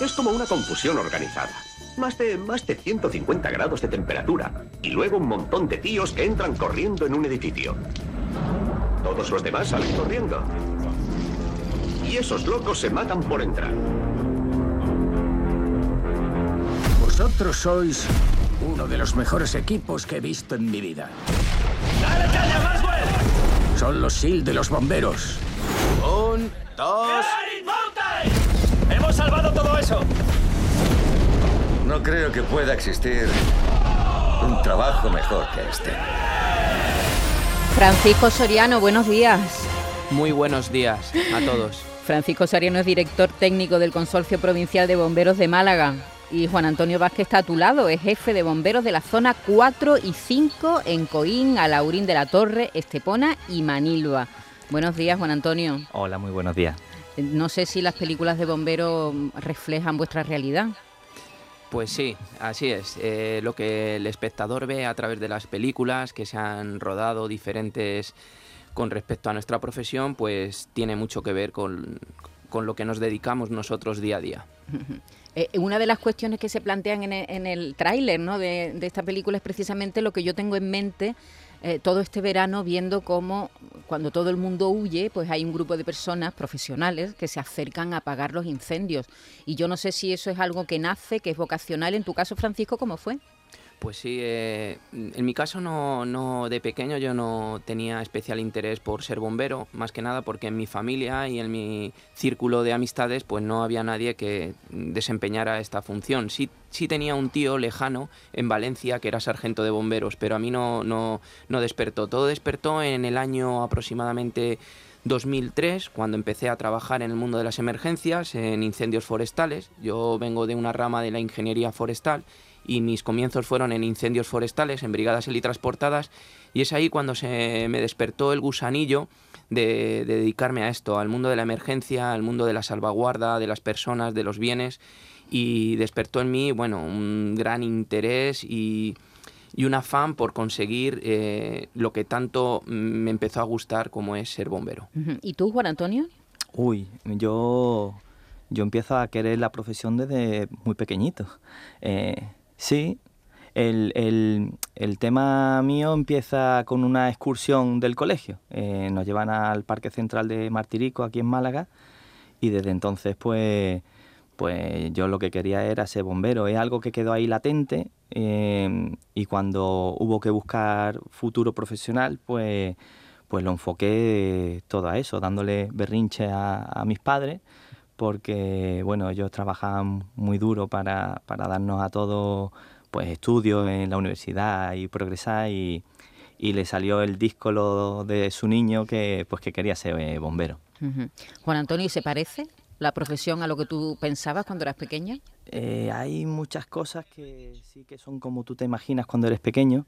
Es como una confusión organizada. Más de, más de 150 grados de temperatura. Y luego un montón de tíos que entran corriendo en un edificio. Todos los demás salen corriendo. Y esos locos se matan por entrar. Vosotros sois uno de los mejores equipos que he visto en mi vida. ¡Dale caña, Maxwell! Son los SEAL de los bomberos. Un, dos... No creo que pueda existir un trabajo mejor que este. Francisco Soriano, buenos días. Muy buenos días a todos. Francisco Soriano es director técnico del Consorcio Provincial de Bomberos de Málaga. Y Juan Antonio Vázquez está a tu lado, es jefe de bomberos de la zona 4 y 5 en Coín, Alaurín de la Torre, Estepona y Manilva. Buenos días, Juan Antonio. Hola, muy buenos días. No sé si las películas de bomberos reflejan vuestra realidad. Pues sí, así es. Eh, lo que el espectador ve a través de las películas que se han rodado diferentes con respecto a nuestra profesión, pues tiene mucho que ver con, con lo que nos dedicamos nosotros día a día. Eh, una de las cuestiones que se plantean en el, el tráiler ¿no? de, de, esta película es precisamente lo que yo tengo en mente eh, todo este verano viendo cómo cuando todo el mundo huye, pues hay un grupo de personas profesionales que se acercan a apagar los incendios. Y yo no sé si eso es algo que nace, que es vocacional. En tu caso, Francisco, ¿cómo fue? Pues sí, eh, en mi caso no, no, de pequeño yo no tenía especial interés por ser bombero, más que nada porque en mi familia y en mi círculo de amistades pues no había nadie que desempeñara esta función. Sí, sí tenía un tío lejano en Valencia que era sargento de bomberos, pero a mí no, no, no despertó. Todo despertó en el año aproximadamente 2003, cuando empecé a trabajar en el mundo de las emergencias, en incendios forestales. Yo vengo de una rama de la ingeniería forestal y mis comienzos fueron en incendios forestales, en brigadas helitransportadas, y es ahí cuando se me despertó el gusanillo de, de, dedicarme a esto, al mundo de la emergencia, al mundo de la salvaguarda de las personas, de los bienes, y despertó en mí, bueno, un gran interés y, y un afán por conseguir eh, lo que tanto me empezó a gustar como es ser bombero. ¿Y tú, Juan Antonio? Uy, yo, yo empiezo a querer la profesión desde muy pequeñito. Eh, Sí, el, el, el, tema mío empieza con una excursión del colegio. Eh, nos llevan al Parque Central de Martirico, aquí en Málaga, y desde entonces, pues, pues yo lo que quería era ser bombero. Es algo que quedó ahí latente eh, y cuando hubo que buscar futuro profesional, pues, pues lo enfoqué todo a eso, dándole berrinche a, a mis padres porque bueno, ellos trabajan muy duro para, para darnos a todos pues estudios en la universidad y progresar y, y le salió el disco lo de su niño que pues que quería ser eh, bombero. Uh -huh. Juan Antonio, ¿y se parece la profesión a lo que tú pensabas cuando eras pequeña? Eh, hay muchas cosas que sí que son como tú te imaginas cuando eres pequeño,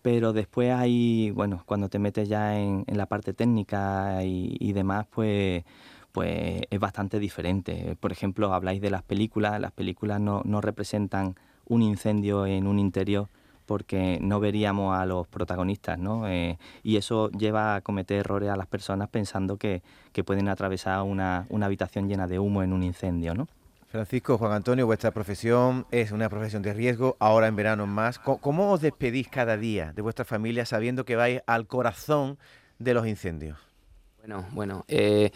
pero después hay, bueno, cuando te metes ya en, en la parte técnica y, y demás, pues pues es bastante diferente. Por ejemplo, habláis de las películas, las películas no, representan un incendio en un interior porque no veríamos a los protagonistas, ¿no? Eh, y eso lleva a cometer errores a las personas pensando que, pueden atravesar una, habitación llena de humo en un incendio, ¿no? Francisco, Juan Antonio, vuestra profesión es una profesión de riesgo, ahora en verano más. ¿Cómo os despedís cada día de vuestra familia sabiendo que vais al corazón de los incendios? Bueno, bueno, eh,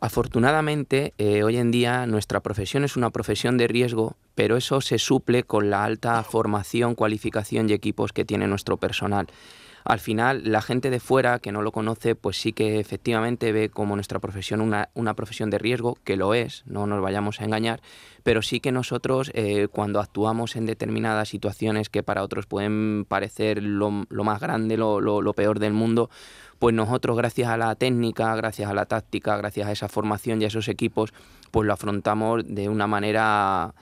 afortunadamente eh, hoy en día nuestra profesión es una profesión de riesgo, pero eso se suple con la alta formación, cualificación y equipos que tiene nuestro personal. Al final, la gente de fuera que no lo conoce, pues sí que efectivamente ve como nuestra profesión una, una profesión de riesgo, que lo es, no nos vayamos a engañar, pero sí que nosotros eh, cuando actuamos en determinadas situaciones que para otros pueden parecer lo, lo más grande, lo, lo, lo peor del mundo, pues nosotros gracias a la técnica, gracias a la táctica, gracias a esa formación y a esos equipos, pues lo afrontamos de una manera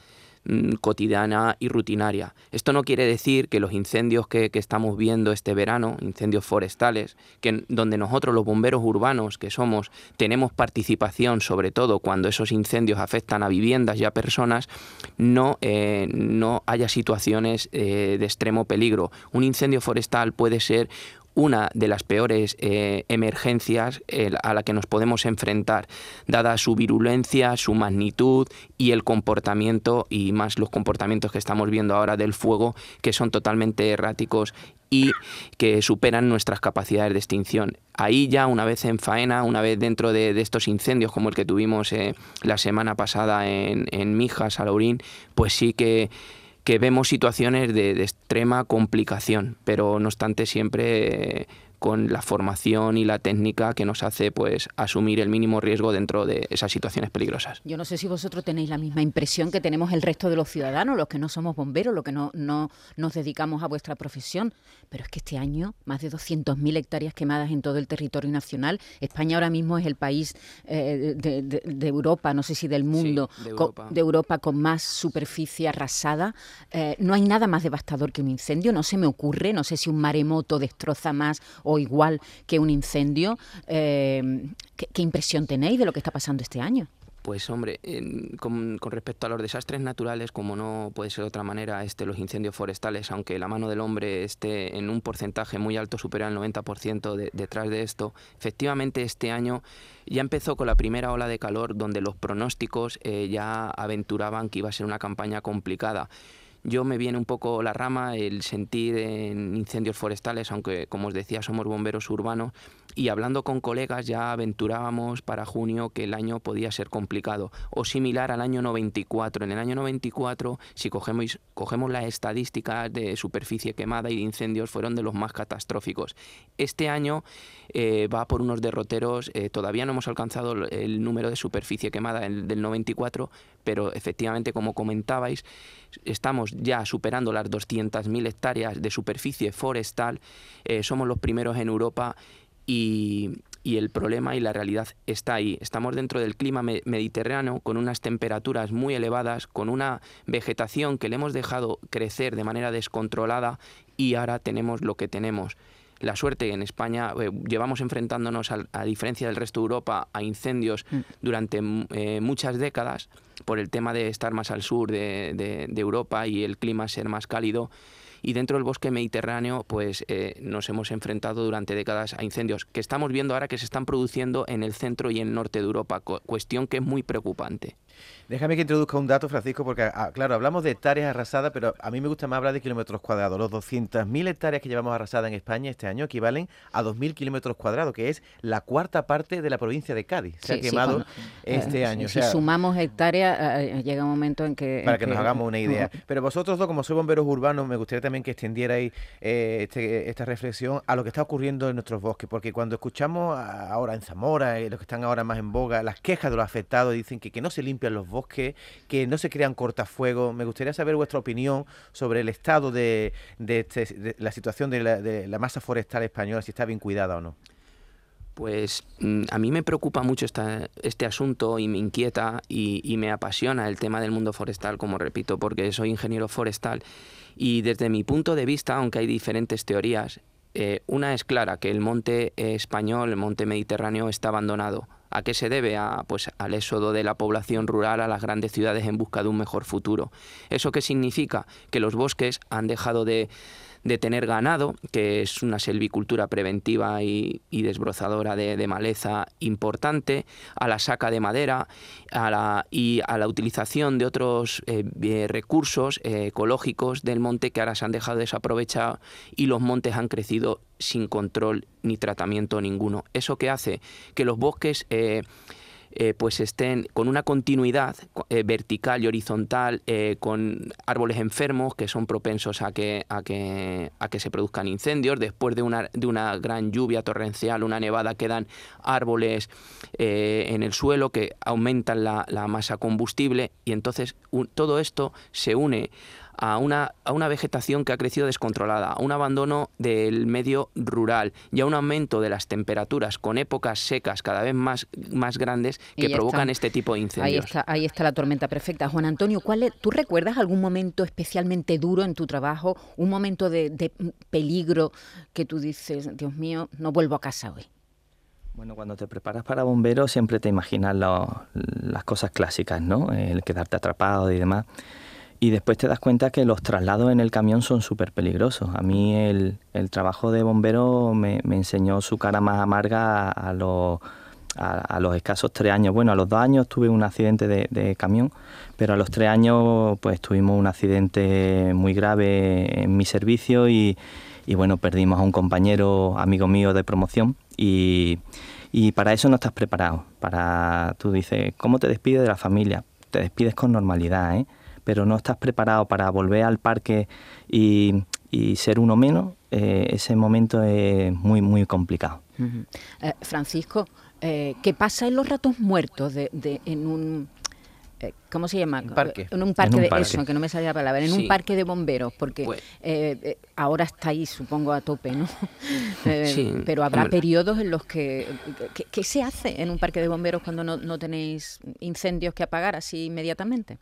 mmm, cotidiana y rutinaria. Esto no quiere decir que los incendios que, que, estamos viendo este verano, incendios forestales, que donde nosotros los bomberos urbanos que somos tenemos participación sobre todo cuando esos incendios afectan a viviendas y a personas, no, eh, no haya situaciones eh, de extremo peligro. Un incendio forestal puede ser una de las peores eh, emergencias a la que nos podemos enfrentar, dada su virulencia, su magnitud y el comportamiento, y más los comportamientos que estamos viendo ahora del fuego, que son totalmente erráticos y que superan nuestras capacidades de extinción. Ahí ya una vez en faena, una vez dentro de, estos incendios como el que tuvimos eh, la semana pasada en, en Mijas, Salaurín, pues sí que que vemos situaciones de, extrema complicación, pero no obstante siempre con la formación y la técnica que nos hace pues asumir el mínimo riesgo dentro de esas situaciones peligrosas. Yo no sé si vosotros tenéis la misma impresión que tenemos el resto de los ciudadanos, los que no somos bomberos, los que no, no nos dedicamos a vuestra profesión, pero es que este año más de 200.000 hectáreas quemadas en todo el territorio nacional. España ahora mismo es el país eh, de, Europa, no sé si del mundo, de, Europa. Con, más superficie arrasada. Eh, no hay nada más devastador que un incendio, no se me ocurre, no sé si un maremoto destroza más o igual que un incendio. Eh, ¿qué, impresión tenéis de lo que está pasando este año? Pues hombre, con, respecto a los desastres naturales, como no puede ser de otra manera, este, los incendios forestales, aunque la mano del hombre esté en un porcentaje muy alto, superior al 90% detrás de esto, efectivamente este año ya empezó con la primera ola de calor donde los pronósticos eh, ya aventuraban que iba a ser una campaña complicada yo me viene un poco la rama el sentir en incendios forestales, aunque como os decía somos bomberos urbanos, y hablando con colegas ya aventurábamos para junio que el año podía ser complicado o similar al año 94. En el año 94, si cogemos, cogemos las estadísticas de superficie quemada y de incendios, fueron de los más catastróficos. Este año eh, va por unos derroteros, eh, todavía no hemos alcanzado el número de superficie quemada del 94, pero efectivamente, como comentabais, estamos ya superando las 200.000 hectáreas de superficie forestal, eh, somos los primeros en Europa y, el problema y la realidad está ahí. Estamos dentro del clima mediterráneo con unas temperaturas muy elevadas, con una vegetación que le hemos dejado crecer de manera descontrolada y ahora tenemos lo que tenemos. La suerte en España eh, llevamos enfrentándonos, a, diferencia del resto de Europa, a incendios mm. durante eh, muchas décadas por el tema de estar más al sur de Europa y el clima ser más cálido y dentro del bosque mediterráneo pues eh, nos hemos enfrentado durante décadas a incendios que estamos viendo ahora que se están produciendo en el centro y en el norte de Europa, cuestión que es muy preocupante. Déjame que introduzca un dato, Francisco, porque, ah, claro, hablamos de hectáreas arrasadas, pero a mí me gusta más hablar de kilómetros cuadrados. Los 200.000 hectáreas que llevamos arrasadas en España este año equivalen a 2.000 kilómetros cuadrados, que es la cuarta parte de la provincia de Cádiz. Se ha quemado este eh, año. si sumamos hectáreas, eh, llega un momento en que... Para que, nos hagamos una idea. Pero vosotros dos, como sois bomberos urbanos, me gustaría también que extendierais eh, este, esta reflexión a lo que está ocurriendo en nuestros bosques, porque cuando escuchamos ahora en Zamora, los que están ahora más en boga, las quejas de los afectados dicen que, que no se limpian los bosques, que no se crean cortafuegos. Me gustaría saber vuestra opinión sobre el estado de, este, la situación de la, masa forestal española, si está bien cuidada o no. Pues mm, a mí me preocupa mucho este asunto y me inquieta y, me apasiona el tema del mundo forestal, como repito, porque soy ingeniero forestal y desde mi punto de vista, aunque hay diferentes teorías, eh, una es clara, que el monte español, el monte mediterráneo está abandonado. ¿A qué se debe? A, pues, al éxodo de la población rural a las grandes ciudades en busca de un mejor futuro. ¿Eso qué significa? Que los bosques han dejado de, de tener ganado, que es una selvicultura preventiva y, desbrozadora de, maleza importante, a la saca de madera a la, y a la utilización de otros eh, recursos eh, ecológicos del monte que ahora se han dejado desaprovechar y los montes han crecido sin control ni tratamiento ninguno. Eso que hace que los bosques eh, eh, pues estén con una continuidad eh, vertical y horizontal, eh, con árboles enfermos que son propensos a que, a que, a que se produzcan incendios. Después de una, de una gran lluvia torrencial, una nevada, quedan árboles en el suelo que aumentan la, la masa combustible y entonces todo esto se une a una, a una vegetación que ha crecido descontrolada, a un abandono del medio rural y a un aumento de las temperaturas con épocas secas cada vez más, más grandes que provocan este tipo de incendios. Ahí está, ahí está la tormenta perfecta. Juan Antonio, ¿cuál ¿tú recuerdas algún momento especialmente duro en tu trabajo, un momento de, de peligro que tú dices, Dios mío, no vuelvo a casa hoy? Bueno, cuando te preparas para bombero siempre te imaginas las cosas clásicas, ¿no? El quedarte atrapado y demás. Y después te das cuenta que los traslados en el camión son súper peligrosos. A mí el, el, trabajo de bombero me, me, enseñó su cara más amarga a, los, a, los escasos tres años. Bueno, a los dos años tuve un accidente de, camión, pero a los tres años pues tuvimos un accidente muy grave en mi servicio y, y bueno, perdimos a un compañero, amigo mío de promoción y, y para eso no estás preparado. Para, tú dices, ¿cómo te despides de la familia? Te despides con normalidad, ¿eh? Pero no estás preparado para volver al parque y, ser uno menos, eh, ese momento es muy, muy complicado. Eh, Francisco, eh, ¿qué pasa en los ratos muertos de, en un... ¿Cómo se llama? parque. En un parque, de eso, que no me salía la palabra, en un parque de bomberos, porque pues ahora está ahí, supongo, a tope, ¿no? sí, pero habrá periodos en los que, ¿Qué se hace en un parque de bomberos cuando no, no tenéis incendios que apagar así inmediatamente?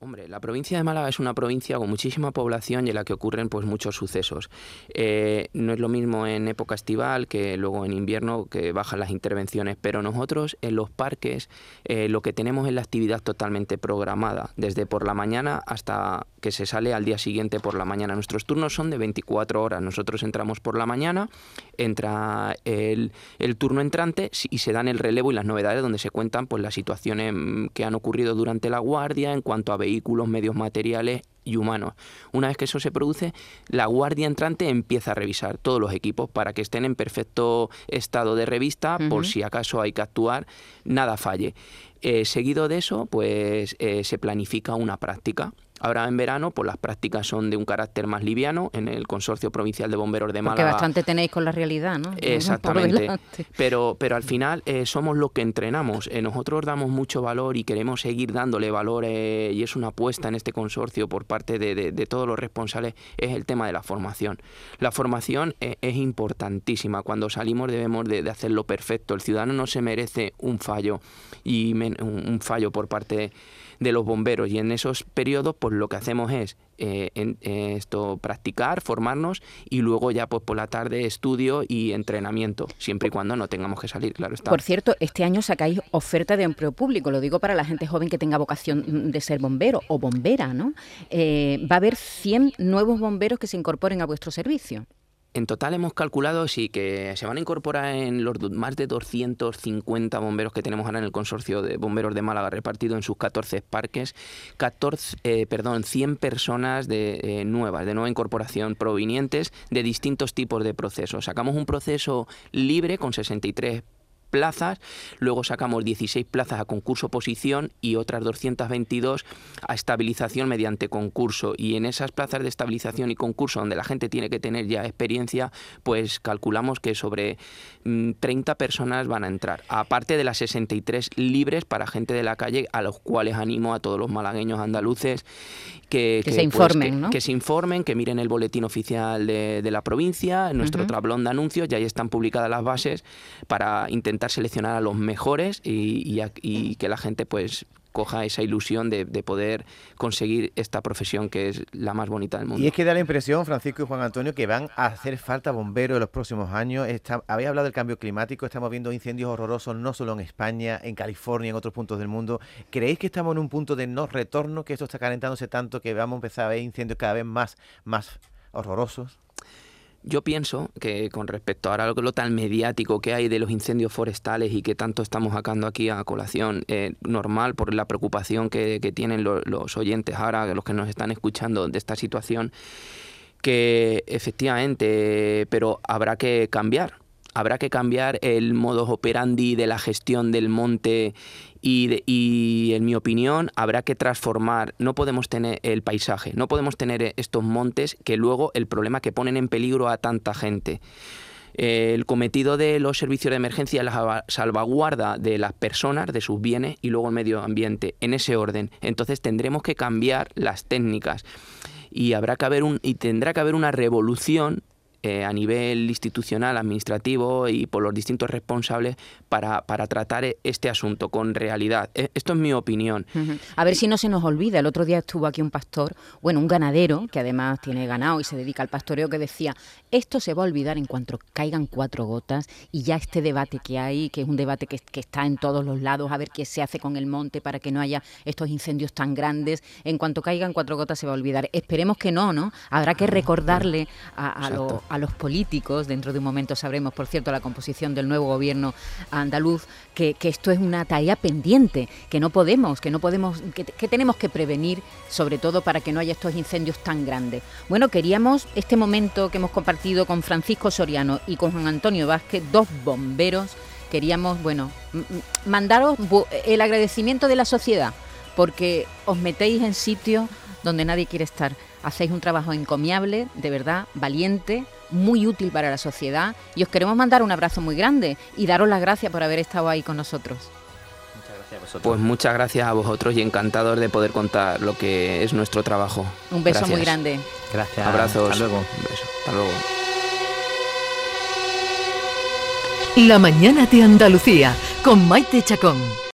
Hombre, la provincia de Málaga es una provincia con muchísima población y en la que ocurren pues muchos sucesos. Eh, no es lo mismo en época estival que luego en invierno que bajan las intervenciones, pero nosotros en los parques eh, lo que tenemos es la actividad totalmente programada, desde por la mañana hasta que se sale al día siguiente por la mañana. Nuestros turnos son de 24 horas. Nosotros entramos por la mañana, entra el, el turno entrante y se dan el relevo y las novedades donde se cuentan pues las situaciones mm, que han ocurrido durante la guardia en cuanto a vehículos, medios materiales y humanos. Una vez que eso se produce, la guardia entrante empieza a revisar todos los equipos para que estén en perfecto estado de revista por si acaso hay que actuar, nada falle. Eh, seguido de eso, pues eh, se planifica una práctica Ahora en verano, pues las prácticas son de un carácter más liviano en el Consorcio Provincial de Bomberos de Málaga. Que bastante tenéis con la realidad, ¿no? Exactamente. Pero, pero al final eh, somos los que entrenamos. Eh, nosotros damos mucho valor y queremos seguir dándole valor eh, y es una apuesta en este consorcio por parte de, todos los responsables, es el tema de la formación. La formación es importantísima. Cuando salimos debemos de, hacerlo perfecto. El ciudadano no se merece un fallo y un fallo por parte de de los bomberos y en esos periodos pues lo que hacemos es eh, eh, esto practicar, formarnos y luego ya pues por la tarde estudio y entrenamiento, siempre y cuando no tengamos que salir, claro está. Por cierto, este año sacáis oferta de empleo público, lo digo para la gente joven que tenga vocación de ser bombero o bombera, ¿no? Eh, va a haber 100 nuevos bomberos que se incorporen a vuestro servicio. En total hemos calculado sí que se van a incorporar en los más de 250 bomberos que tenemos ahora en el consorcio de bomberos de Málaga repartido en sus 14 parques, 14, eh, perdón, 100 personas de eh, nuevas, de nueva incorporación provenientes de distintos tipos de procesos. Sacamos un proceso libre con 63 plazas, luego sacamos 16 plazas a concurso posición y otras 222 a estabilización mediante concurso. Y en esas plazas de estabilización y concurso donde la gente tiene que tener ya experiencia, pues calculamos que sobre 30 mm, personas van a entrar, aparte de las 63 libres para gente de la calle a los cuales animo a todos los malagueños andaluces que, se pues, informen, que, se informen, que miren el boletín oficial de, la provincia, nuestro tablón de anuncios, y ahí están publicadas las bases para intentar seleccionar a los mejores y, y que la gente pues coja esa ilusión de, poder conseguir esta profesión que es la más bonita del mundo. Y es que da la impresión, Francisco y Juan Antonio, que van a hacer falta bomberos en los próximos años. habéis hablado del cambio climático, estamos viendo incendios horrorosos no solo en España, en California, en otros puntos del mundo. ¿Creéis que estamos en un punto de no retorno, que esto está calentándose tanto que vamos a empezar a ver incendios cada vez más, más horrorosos? Yo pienso que con respecto ahora a lo, tan mediático que hay de los incendios forestales y que tanto estamos sacando aquí a colación, eh, normal por la preocupación que, tienen los oyentes ahora, los que nos están escuchando de esta situación, que efectivamente, pero habrá que cambiar, habrá que cambiar el modus operandi de la gestión del monte y, en mi opinión habrá que transformar, no podemos tener el paisaje, no podemos tener estos montes que luego el problema que ponen en peligro a tanta gente. El cometido de los servicios de emergencia es la salvaguarda de las personas, de sus bienes y luego el medio ambiente, en ese orden. Entonces tendremos que cambiar las técnicas y habrá que haber un y tendrá que haber una revolución eh, a nivel institucional, administrativo y por los distintos responsables para, para tratar e, este asunto con realidad. E, esto es mi opinión. A ver si no se nos olvida. El otro día estuvo aquí un pastor, bueno, un ganadero, que además tiene ganado y se dedica al pastoreo, que decía, esto se va a olvidar en cuanto caigan cuatro gotas y ya este debate que hay, que es un debate que, que está en todos los lados, a ver qué se hace con el monte para que no haya estos incendios tan grandes, en cuanto caigan cuatro gotas se va a olvidar. Esperemos que no, ¿no? Habrá que recordarle a, a los políticos, dentro de un momento sabremos, por cierto, la composición del nuevo gobierno andaluz, que, esto es una tarea pendiente, que no podemos, que no podemos, que, tenemos que prevenir, sobre todo para que no haya estos incendios tan grandes. Bueno, queríamos este momento que hemos compartido con Francisco Soriano y con Juan Antonio Vázquez, dos bomberos, queríamos, bueno, mandaros el agradecimiento de la sociedad, porque os metéis en sitios donde nadie quiere estar. Hacéis un trabajo encomiable, de verdad, valiente, muy útil para la sociedad y os queremos mandar un abrazo muy grande y daros las gracias por haber estado ahí con nosotros. Muchas gracias a vosotros. Pues muchas gracias a vosotros y encantador de poder contar lo que es nuestro trabajo. Un beso muy grande. Gracias. Abrazos. Hasta luego. Un beso. Hasta luego. La mañana de Andalucía con Maite Chacón.